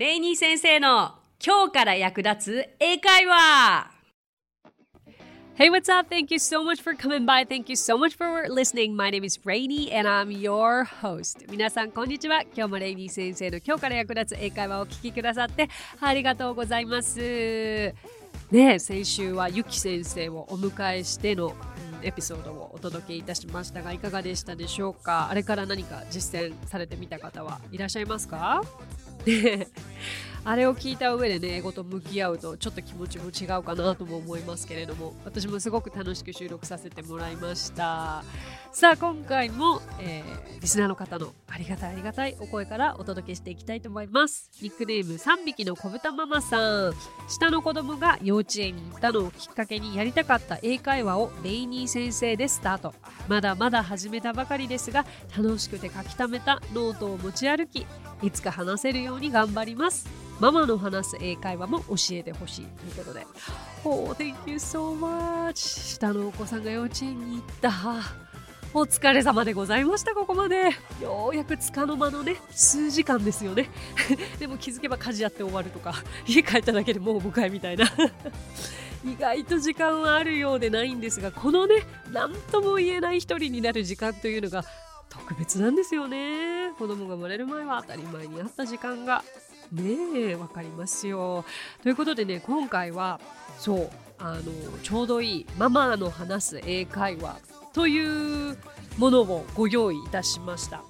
レイニー先生の今日から役立つ英会話 Hey, what's up? Thank you so much for coming by. Thank you so much for listening. My name is Rainy and I'm your host. 皆さん、こんにちは。今日もレイニー先生の今日から役立つ英会話をお聞きくださってありがとうございます。ね先週はゆき先生をお迎えしての、うん、エピソードをお届けいたしましたがいかがでしたでしょうか？あれから何か実践されてみた方はいらっしゃいますか？で あれを聞いた上でね英語と向き合うとちょっと気持ちも違うかなとも思いますけれども私もすごく楽しく収録させてもらいました。さあ今回も、えー、リスナーの方のありがたいありがたいお声からお届けしていきたいと思います。ニックネーム3匹の小豚ママさん。下の子供が幼稚園に行ったのをきっかけにやりたかった英会話をレイニー先生でスタート。まだまだ始めたばかりですが楽しくて書き溜めたノートを持ち歩きいつか話せるように頑張ります。ママの話す英会話も教えてほしいということで。Oh, thank you so much 下のお子さんが幼稚園に行った。お疲れ様でございましたここまで。ようやくつかの間のね数時間ですよね。でも気づけば家事やって終わるとか 家帰っただけでもう迎えみたいな。意外と時間はあるようでないんですがこのね何とも言えない一人になる時間というのが特別なんですよね。子供が生まれる前は当たり前にあった時間が。ねえわかりますよ。ということでね今回はそうあのちょうどいいママの話す英会話というものをご用意いたしました。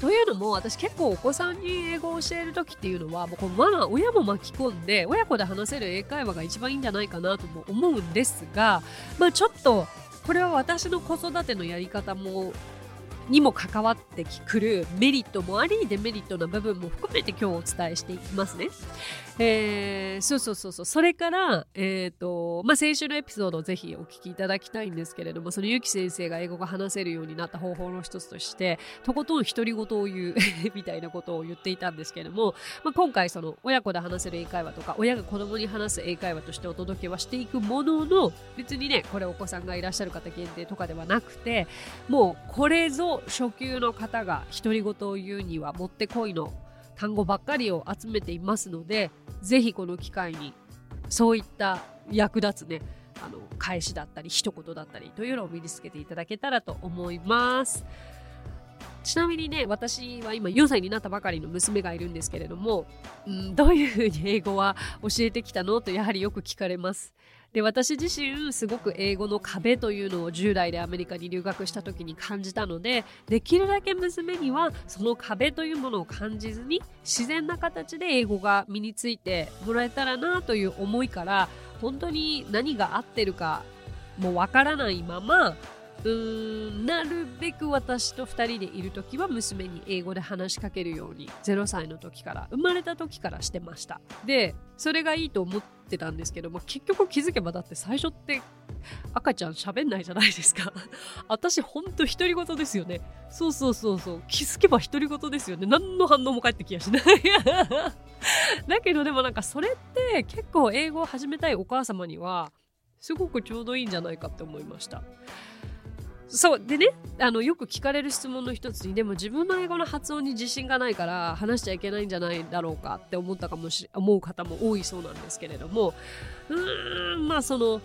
というのも私結構お子さんに英語を教える時っていうのはもうこのママ親も巻き込んで親子で話せる英会話が一番いいんじゃないかなとも思うんですがまあちょっとこれは私の子育てのやり方もにも関わってくるメリットもありデメリットな部分も含めて今日お伝えしていきますね。えー、そうそうそうそうそれから、えーとまあ、先週のエピソードをぜひお聞きいただきたいんですけれどもそのゆき先生が英語が話せるようになった方法の一つとしてとことん独り言を言う みたいなことを言っていたんですけれども、まあ、今回その親子で話せる英会話とか親が子供に話す英会話としてお届けはしていくものの別にねこれお子さんがいらっしゃる方限定とかではなくてもうこれぞ初級の方が独り言を言うにはもってこいの単語ばっかりを集めていますのでぜひこの機会にそういった役立つねあの返しだったり一言だったりというのを身につけていただけたらと思います。ちなみにね私は今4歳になったばかりの娘がいるんですけれども、うん、どういうふうに英語は教えてきたのとやはりよく聞かれます。で私自身すごく英語の壁というのを10代でアメリカに留学した時に感じたのでできるだけ娘にはその壁というものを感じずに自然な形で英語が身についてもらえたらなという思いから本当に何が合ってるかもわからないままうんなるべく私と2人でいる時は娘に英語で話しかけるように0歳の時から生まれた時からしてました。でそれがいいと思ってたんですけども結局気づけばだって最初って赤ちゃん喋んないじゃないですか。私ほんと独り言ですよね。そうそうそうそう。気づけば独り言ですよね。何の反応も返ってきやしない。だけどでもなんかそれって結構英語を始めたいお母様にはすごくちょうどいいんじゃないかって思いました。そうでねあのよく聞かれる質問の一つにでも自分の英語の発音に自信がないから話しちゃいけないんじゃないだろうかって思ったかもし思う方も多いそうなんですけれども。うーんまあその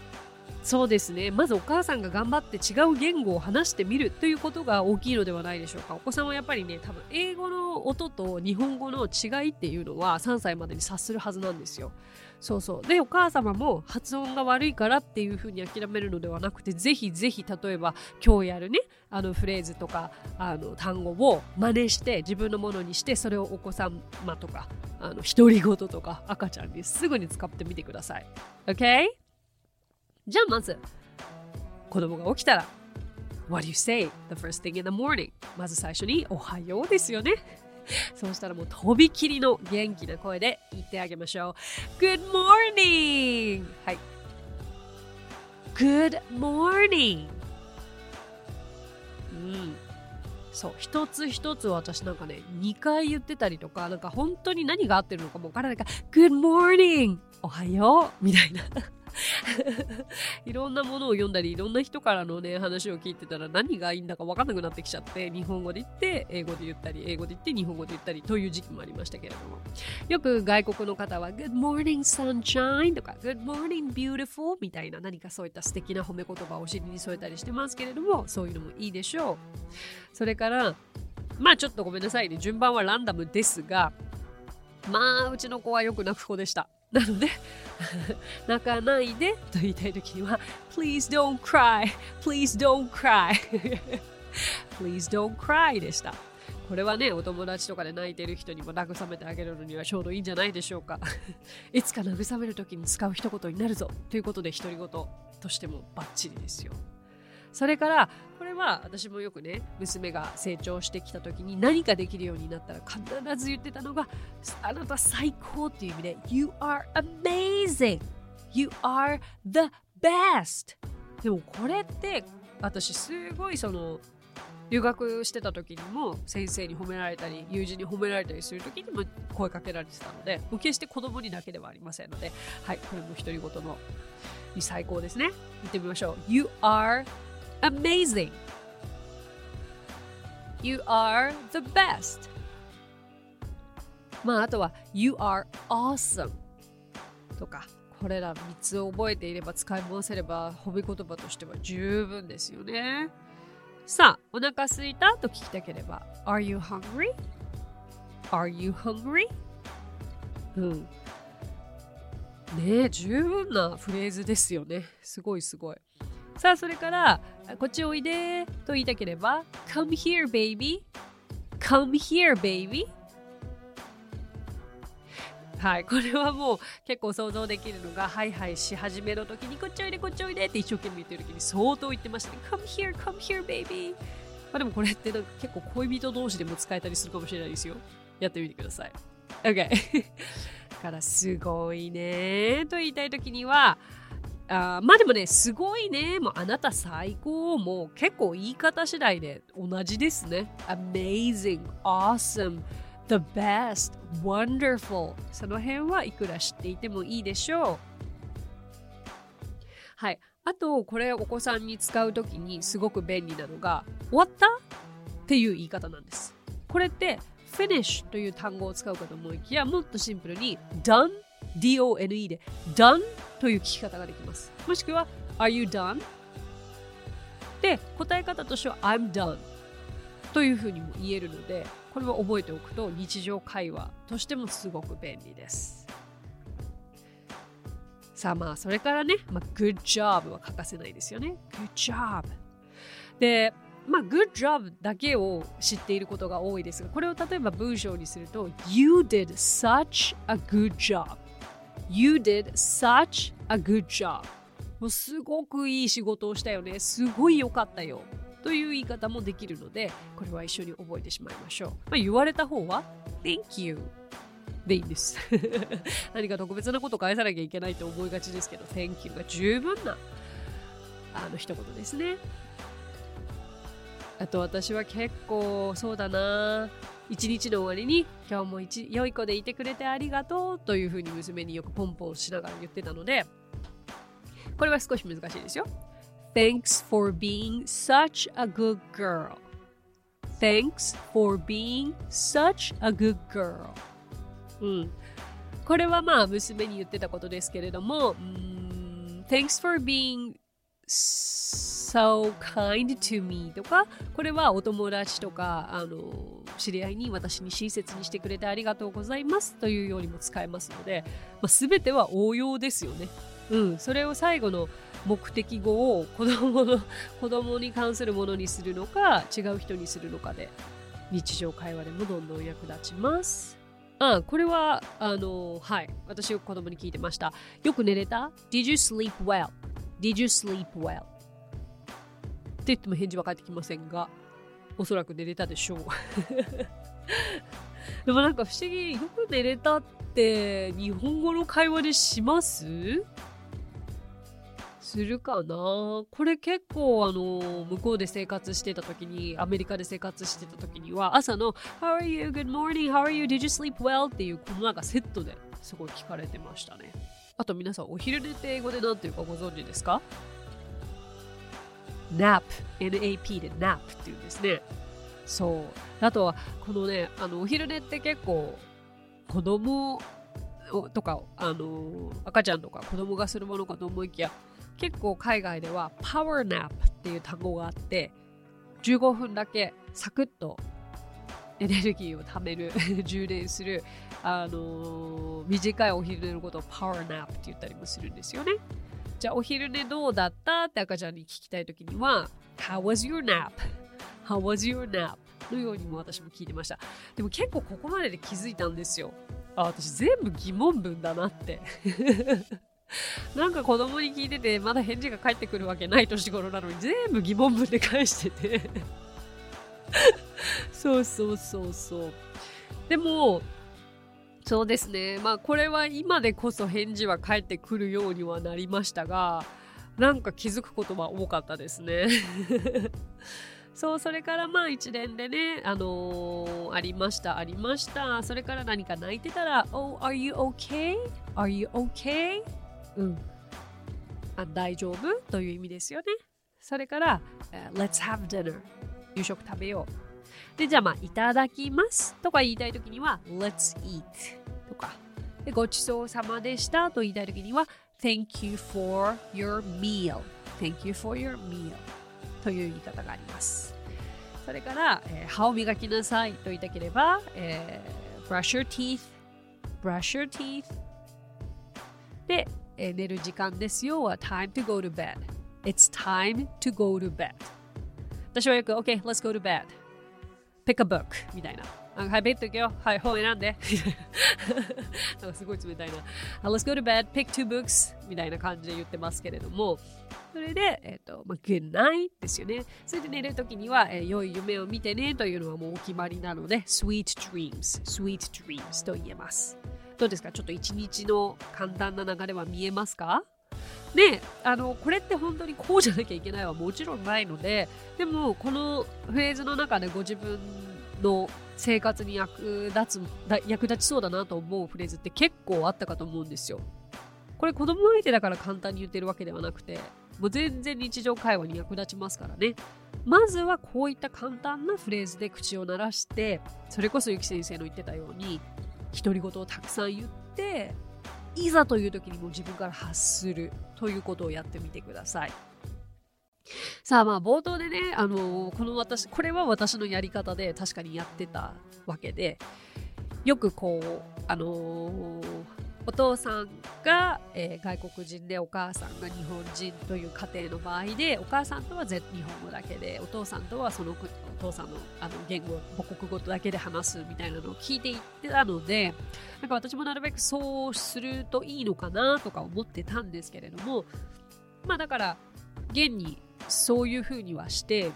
そうですね。まずお母さんが頑張って違う言語を話してみるということが大きいのではないでしょうか。お子さんはやっぱりね多分英語の音と日本語の違いっていうのは3歳までに察するはずなんですよ。そうそうでお母様も発音が悪いからっていうふうに諦めるのではなくてぜひぜひ例えば今日やるねあのフレーズとかあの単語を真似して自分のものにしてそれをお子様とかあの独り言とか赤ちゃんにすぐに使ってみてください OK? じゃあまず子供が起きたら What do you say the first thing in the morning? まず最初におはようですよね そうしたらもうとびきりの元気な声で言ってあげましょう。Good morning! はい。Good morning! うん。そう、一つ一つ私なんかね、2回言ってたりとか、なんか本当に何が合ってるのかもわからないから、Good morning! おはようみたいな。いろんなものを読んだり、いろんな人からのね、話を聞いてたら何がいいんだか分かんなくなってきちゃって、日本語で言って、英語で言ったり、英語で言って、日本語で言ったりという時期もありましたけれども。よく外国の方は、Good morning sunshine とか、Good morning beautiful みたいな何かそういった素敵な褒め言葉をお尻に添えたりしてますけれども、そういうのもいいでしょう。それから、まあちょっとごめんなさいね。順番はランダムですが、まあうちの子はよく泣く子でした。なので 泣かないでと言いたい時には Please don't cry Please don't cry. Please don't cry でした。これはねお友達とかで泣いてる人にも慰めてあげるのにはちょうどいいんじゃないでしょうか。いつか慰める時に使う一言になるぞ。ということで独り言としてもバッチリですよ。それからこれは私もよくね娘が成長してきた時に何かできるようになったら必ず言ってたのがあなた最高っていう意味で You are amazing. You are the best. でもこれって私すごいその留学してた時にも先生に褒められたり友人に褒められたりする時にも声かけられてたので決して子供にだけではありませんのではいこれも独り言の最高ですね。言ってみましょう。You are amazing. You are the best. まあ、あとは You are awesome とか、これら3つを覚えていれば使い回せれば褒め言葉としては十分ですよね。さあ、お腹すいた？と聞きたければ Are you hungry?Are you hungry? うん。ねえ、十分なフレーズですよね。すごいすごい。さあ、それから、こっちおいでと言いたければ、Come here, baby. Come here, baby. はい、これはもう結構想像できるのが、ハイハイし始めの時に、こっちおいで、こっちおいでって一生懸命言ってる時に相当言ってましたね。Come here, come here, baby. まあでもこれって結構恋人同士でも使えたりするかもしれないですよ。やってみてください。OK。だ からすごいねと言いたい時には、あまあでもね、すごいね。もうあなた最高。もう結構言い方次第で同じですね。amazing, awesome, the best, wonderful。その辺はいくら知っていてもいいでしょう。はい。あと、これお子さんに使うときにすごく便利なのが、終わった？っていう言い方なんです。これって finish という単語を使うかと思いきや、もっとシンプルに done D-O-N-E で done という聞き方ができます。もしくは Are you done? で、答え方としては I'm done というふうにも言えるので、これは覚えておくと日常会話としてもすごく便利です。さあまあ、それからね、まあ、good job は欠かせないですよね。good job。で、まあ、good job だけを知っていることが多いですが、これを例えば文章にすると、You did such a good job You did such a good job. もうすごくいい仕事をしたよね。すごい良かったよ。という言い方もできるので、これは一緒に覚えてしまいましょう。まあ、言われた方は Thank you でいいんです。何か特別なこと返さなきゃいけないと思いがちですけど、Thank you が十分なあの一言ですね。あと私は結構そうだな一日の終わりに今日も良い子でいてくれてありがとうというふうに娘によくポンポンしながら言ってたのでこれは少し難しいですよ。Thanks for being such a good girl. Thanks for being such a good girl. うん。これはまあ娘に言ってたことですけれども Thanks for being so kind to me とか、これはお友達とか、あの、知り合いに私に親切にしてくれてありがとうございますというようにも使えますので、まあ、全ては応用ですよね。うん、それを最後の目的語を子供の 子供に関するものにするのか違う人にするのかで日常会話でもどんどん役立ちます。あこれはあのはい私よく子供に聞いてましたよく寝れた？Did you sleep well? Did you sleep well? って言っても返事は返ってきませんが、おそらく寝れたでしょう。でもなんか不思議、よく寝れたって日本語の会話でします？するかな？これ結構あの向こうで生活してた時にアメリカで生活してた時には朝の How are you? Good morning? How are you? Did you sleep well? っていうこのなんかセットですごい聞かれてましたね。あと皆さん、お昼寝って英語で何ていうかご存知ですか ?nap, n-a-p で nap っていうんですね。そう。あとは、このね、あの、お昼寝って結構、子供とか、あの、赤ちゃんとか子供がするものかと思いきや、結構海外では power nap っていう単語があって、15分だけサクッとエネルギーを貯める 充電する、あのー、短いお昼寝のことをパワーナップって言ったりもするんですよね。じゃあお昼寝どうだった？って赤ちゃんに聞きたいときには How was your nap?How was your nap? のようにも私も聞いてました。でも結構ここまでで気づいたんですよ。あ、私全部疑問文だなって なんか子供に聞いててまだ返事が返ってくるわけない年頃なのに全部疑問文で返してて そうそうそうそう。でも、そうですね。まあこれは今でこそ返事は返ってくるようにはなりましたが、なんか気づくことは多かったですね。そう、それからまあ一連でね、あのー、ありました、ありました。それから何か泣いてたら、Oh, are you okay?Are you okay? うん。あ大丈夫？という意味ですよね。それから、uh, Let's have dinner. 夕食食べよう。で、じゃあまあ、いただきますとか言いたいときには、Let's eat とか。で、ごちそうさまでしたと言いたいときには、Thank you for your meal. Thank you for your meal. という言い方があります。それから、えー、歯を磨きなさいと言いたければ、えー、brush your teeth, brush your teeth で、えー、寝る時間ですよは time to go to bed. It's time to go to bed. 私はよく、OK, let's go to bed. Pick a book みたいな。はい、ベッド行くよ。はい、本選んで。なんかすごい冷たいな。Let's go to bed, pick two books みたいな感じで言ってますけれども、それで、えっ、ー、と、まあ、good night ですよね。それで寝るときには、えー、良い夢を見てねというのはもうお決まりなので、sweet dreams, sweet dreams と言えます。どうですか？ちょっと一日の簡単な流れは見えますか？であのこれって本当にこうじゃなきゃいけないはもちろんないのででもこのフレーズの中でご自分の生活に役立つ役立ちそうだなと思うフレーズって結構あったかと思うんですよ。これ子供相手だから簡単に言ってるわけではなくてもう全然日常会話に役立ちますからね。まずはこういった簡単なフレーズで口を鳴らしてそれこそゆき先生の言ってたように独り言をたくさん言っていざという時にも自分から発するということをやってみてください。さあまあ冒頭でね、あのー、この私、これは私のやり方で確かにやってたわけで、よくこう、あのー、お父さんが、えー、外国人でお母さんが日本人という家庭の場合でお母さんとは日本語だけでお父さんとはその父さんのあの言語母国語だけで話すみたいなのを聞いていってたのでなんか私もなるべくそうするといいのかなとか思ってたんですけれどもまあだから現にそういうふうにはして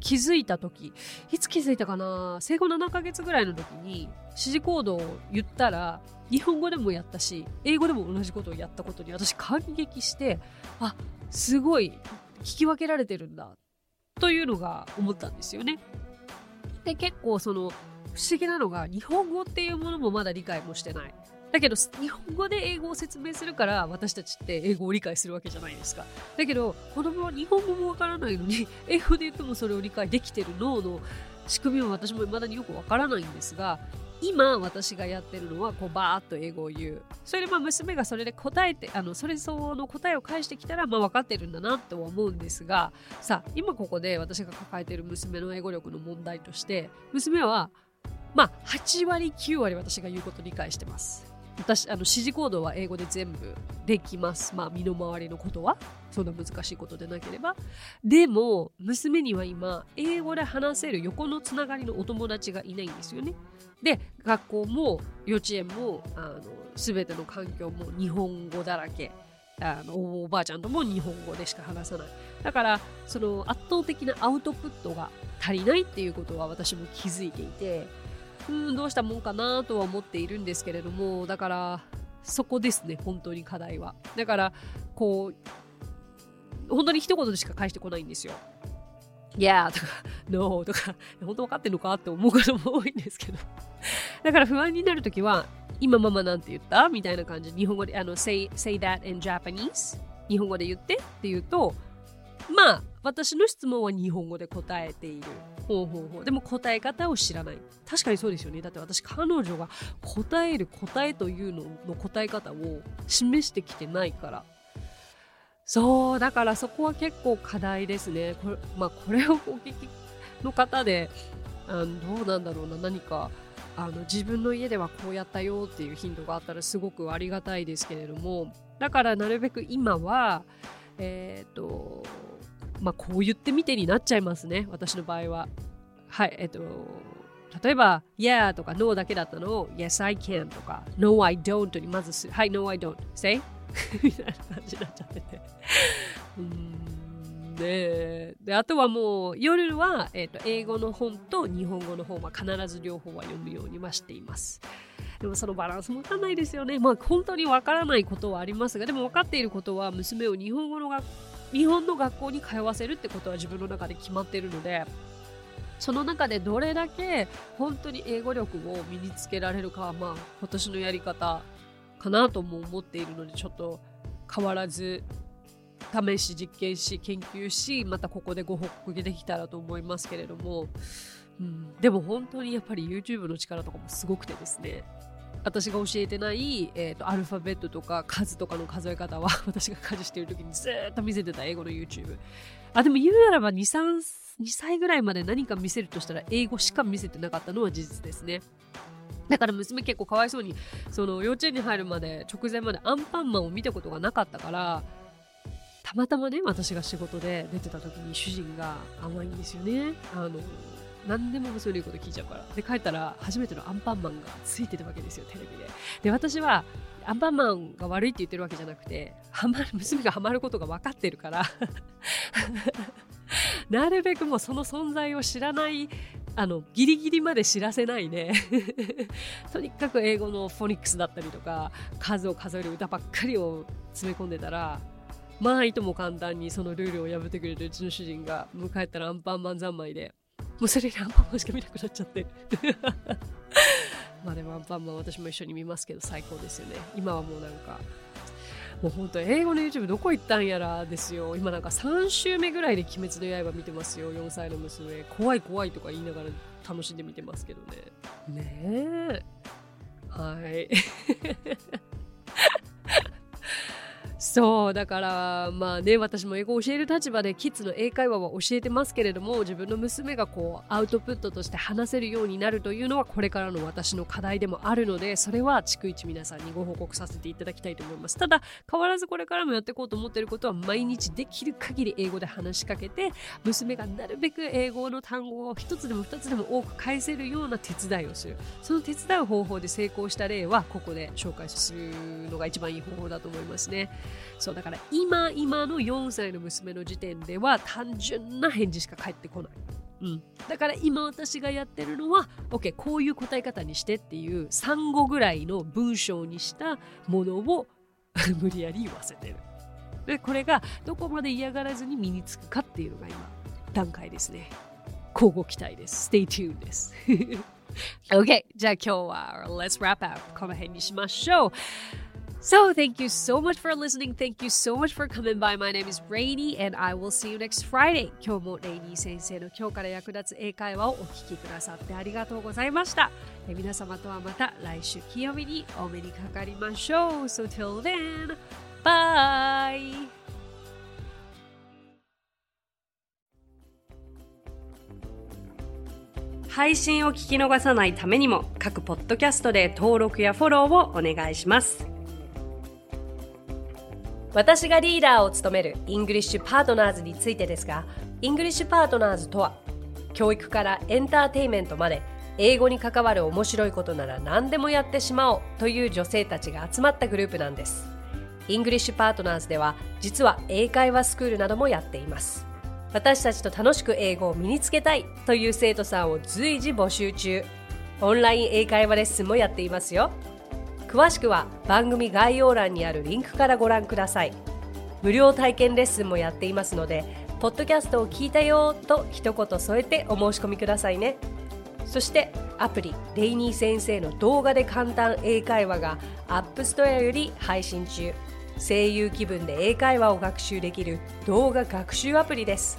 気づいた時いつ気づいたかな生後7ヶ月ぐらいの時に指示コードを言ったら日本語でもやったし英語でも同じことをやったことに私感激してあすごい聞き分けられてるんだというのが思ったんですよね。で結構その不思議なのが日本語っていうものもまだ理解もしてない。だけど日本語で英語を説明するから私たちって英語を理解するわけじゃないですか。だけど子供は日本語もわからないのに 英語で言ってもそれを理解できてる脳の仕組みは私も未だによくわからないんですが今私がやってるのはこうバーッと英語を言う。それでまあ娘がそれで答えてあのそれ相応の答えを返してきたらまあ分かってるんだなとは思うんですがさあ今ここで私が抱えている娘の英語力の問題として娘はまあ8割9割私が言うことを理解してます。私あの指示行動は英語で全部できます。まあ身の回りのことは。そんな難しいことでなければ。でも娘には今英語で話せる横のつながりのお友達がいないんですよね。で学校も幼稚園もあの全ての環境も日本語だらけ。あのおばあちゃんとも日本語でしか話さない。だからその圧倒的なアウトプットが足りないっていうことは私も気づいていて。うんどうしたもんかなとは思っているんですけれどもだからそこですね本当に課題は。だからこう本当に一言でしか返してこないんですよ。Yeah とか No とか本当分かってんのかって思うことも多いんですけど。だから不安になるときは今ママなんて言った？みたいな感じ日本語であの say, say that in Japanese 日本語で言ってって言うとまあ私の質問は日本語で答えているほうほうほうでも答え方を知らない。確かにそうですよね。だって私彼女が答える答えというのの答え方を示してきてないから。そうだからそこは結構課題ですね。これ,、まあ、これをお聞きの方であのどうなんだろうな。何かあの自分の家ではこうやったよっていうヒントがあったらすごくありがたいですけれども。だからなるべく今はえっ、ー、とまあこう言ってみてになっちゃいますね私の場合は。はいえっ、ー、と例えば Yeah とか No だけだったのを Yes I can とか No I don't にまずするはい No I don't say みたいな感じになっちゃってて。うんでであとはもう夜は、えーと、英語の本と日本語の本は必ず両方は読むようにはしています。でもそのバランスもわかんないですよね。まあ本当にわからないことはありますがでも分かっていることは娘を日本語の学日本の学校に通わせるってことは自分の中で決まってるのでその中でどれだけ本当に英語力を身につけられるかはまあ今年のやり方かなとも思っているのでちょっと変わらず試し実験し研究しまたここでご報告できたらと思いますけれども、うん、でも本当にやっぱり YouTube の力とかもすごくてですね。私が教えてない、えーと、アルファベットとか数とかの数え方は 私が家事してる時にずっと見せてた英語の YouTube あでも言うならば2 3 2歳ぐらいまで何か見せるとしたら英語しか見せてなかったのは事実ですね。だから娘結構かわいそうにその幼稚園に入るまで直前までアンパンマンを見たことがなかったからたまたまね私が仕事で出てた時に主人が甘いんですよね。あの何でも娘の言うこと聞いちゃうから。で帰ったら初めてのアンパンマンがついてたわけですよテレビで。で私はアンパンマンが悪いって言ってるわけじゃなくてハマる娘がハマることが分かってるから。なるべくもうその存在を知らないあのギリギリまで知らせないで。とにかく英語のフォニックスだったりとか数を数える歌ばっかりを詰め込んでたらまあいとも簡単にそのルールを破ってくれるうちの主人が迎えたらアンパンマン三昧でもうそれにアンパンマンしか見なくなっちゃって。まあでもアンパンマン私も一緒に見ますけど最高ですよね。今はもうなんかもう本当英語の YouTube どこ行ったんやらですよ。今なんか3週目ぐらいで鬼滅の刃見てますよ。4歳の娘。怖い怖いとか言いながら楽しんで見てますけどね。ねえ。はい。そうだからまあね私も英語を教える立場でキッズの英会話は教えてますけれども自分の娘がこうアウトプットとして話せるようになるというのはこれからの私の課題でもあるのでそれは逐一皆さんにご報告させていただきたいと思います。ただ変わらずこれからもやっていこうと思っていることは毎日できる限り英語で話しかけて娘がなるべく英語の単語を一つでも二つでも多く返せるような手伝いをする。その手伝う方法で成功した例はここで紹介するのが一番いい方法だと思いますね。そうだから今今の4歳の娘の時点では単純な返事しか返ってこない。うん、だから今私がやってるのは OK こういう答え方にしてっていう産後ぐらいの文章にしたものを 無理やり言わせてる。でこれがどこまで嫌がらずに身につくかっていうのが今段階ですね。交互期待です。Stay tuned です。OK じゃあ今日は Let's wrap up この辺にしましょう。So, thank you so much for listening. Thank you so much for coming by. My name is Rainy, and I will see you next Friday. 今日もレイニー先生の今日から役立つ英会話をお聞きくださってありがとうございました。え皆様とはまた来週金曜日にお目にかかりましょう。So, till then, bye! 配信を聞き逃さないためにも各ポッドキャストで登録やフォローをお願いします。私がリーダーを務める English Partners についてですが English Partners とは教育からエンターテインメントまで英語に関わる面白いことなら何でもやってしまおうという女性たちが集まったグループなんです。English Partners では実は英会話スクールなどもやっています。私たちと楽しく英語を身につけたいという生徒さんを随時募集中。オンライン英会話レッスンもやっていますよ。詳しくは番組概要欄にあるリンクからご覧ください。無料体験レッスンもやっていますのでポッドキャストを聞いたよと一言添えてお申し込みくださいね。そしてアプリレイニー先生の動画で簡単英会話がApp Store より配信中。声優気分で英会話を学習できる動画学習アプリです。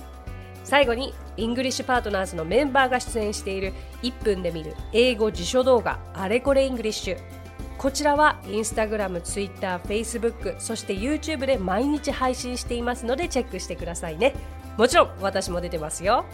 最後に English Partners のメンバーが出演している1分で見る英語辞書動画あれこれ English。こちらはインスタグラム、ツイッター、フェイスブックそして YouTube で毎日配信していますのでチェックしてくださいね。もちろん私も出てますよ。